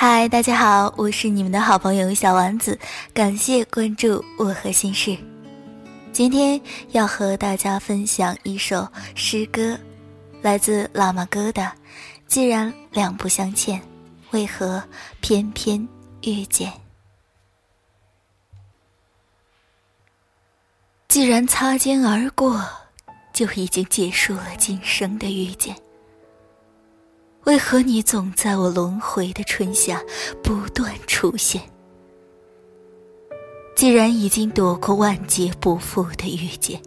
嗨，大家好，我是你们的好朋友小丸子，感谢关注我和心事。今天要和大家分享一首诗歌，来自喇嘛哥的《既然两不相欠，为何偏偏遇见》。既然擦肩而过，就已经结束了今生的遇见。为何你总在我轮回的春夏不断出现？既然已经躲过万劫不复的遇见，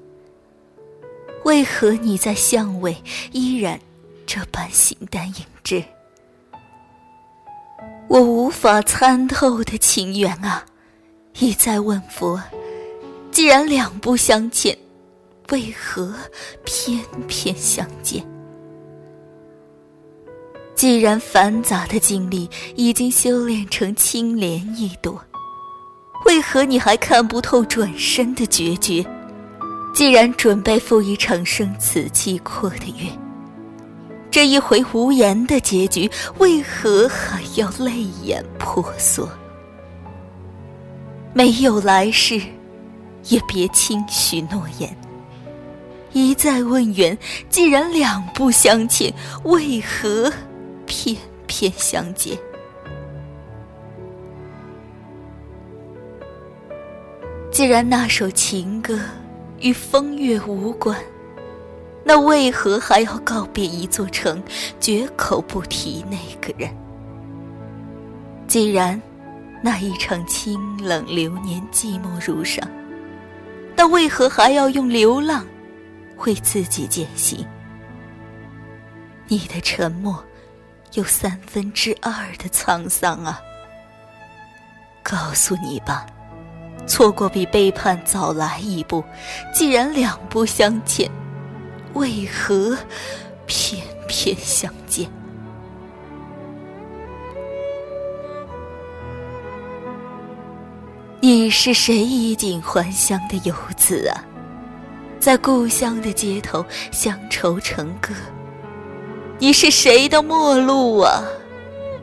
为何你在巷尾依然这般形单影只？我无法参透的情缘啊，一再问佛：既然两不相欠，为何偏偏相见？既然繁杂的经历已经修炼成清莲一朵，为何你还看不透转身的决绝？既然准备赴一场生死契阔的约，这一回无言的结局，为何还要泪眼婆娑？没有来世，也别轻许诺言。一再问缘，既然两不相欠，为何？片片相见。既然那首情歌与风月无关，那为何还要告别一座城，绝口不提那个人？既然那一场清冷流年寂寞如上，那为何还要用流浪为自己践行？你的沉默。有三分之二的沧桑啊！告诉你吧，错过比背叛早来一步。既然两不相欠，为何偏偏相见？你是谁衣锦还乡的游子啊？在故乡的街头，乡愁成歌。你是谁的陌路啊？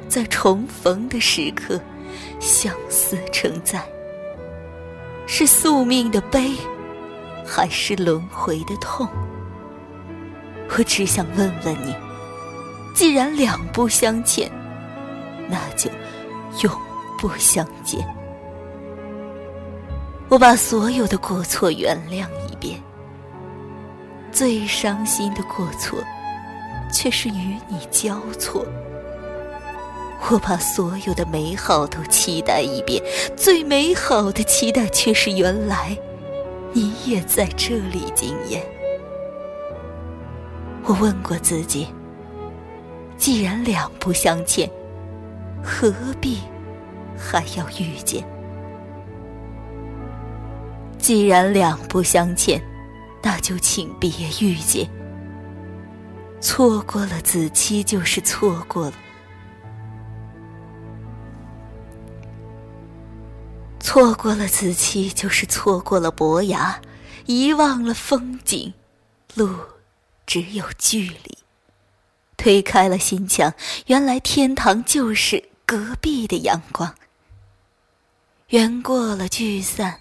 在重逢的时刻，相思成灾。是宿命的悲，还是轮回的痛？我只想问问你：既然两不相欠，那就永不相见。我把所有的过错原谅一遍。最伤心的过错。却是与你交错，我把所有的美好都期待一遍，最美好的期待却是原来你也在这里惊艳。我问过自己，既然两不相欠，何必还要遇见？既然两不相欠，那就请别遇见。错过了子期，就是错过了；错过了子期，就是错过了伯牙；遗忘了风景，路只有距离。推开了心墙，原来天堂就是隔壁的阳光。缘过了聚散，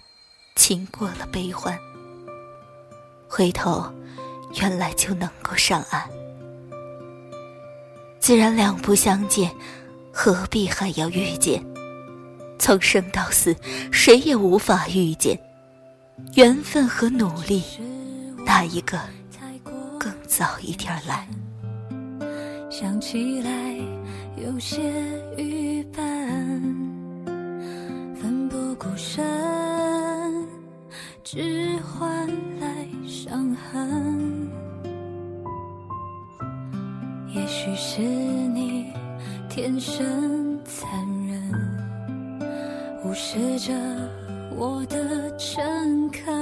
情过了悲欢，回头，原来就能够上岸。既然两不相见，何必还要遇见？从生到死，谁也无法遇见。缘分和努力，哪一个更早一点来？想起来有些预伴，奋不顾身，只换来伤痕。也许是你天生残忍，无视着我的诚恳，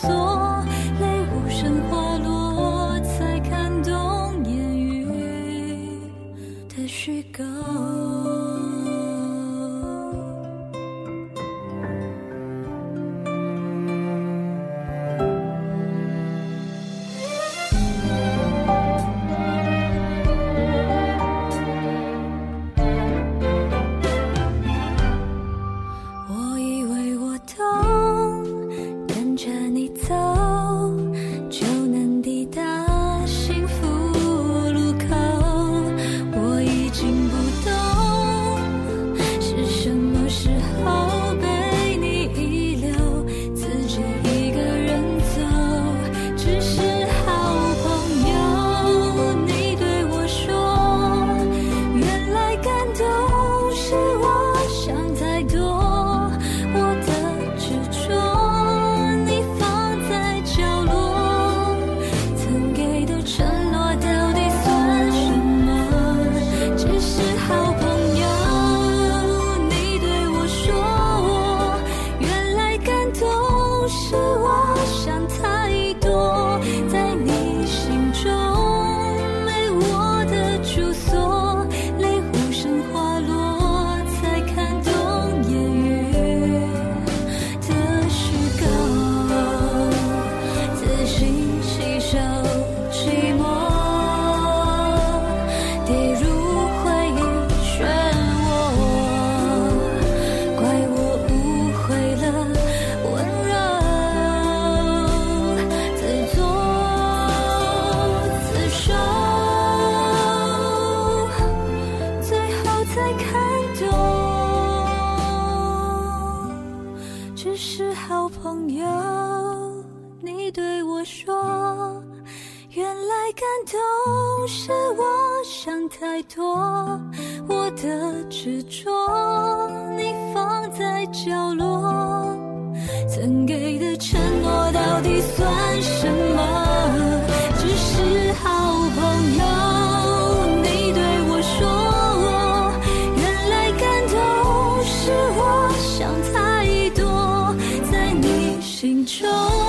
所。是好朋友你对我说原来感动是我想太多我的执着你放在角落曾给的承诺到底算什么？心中。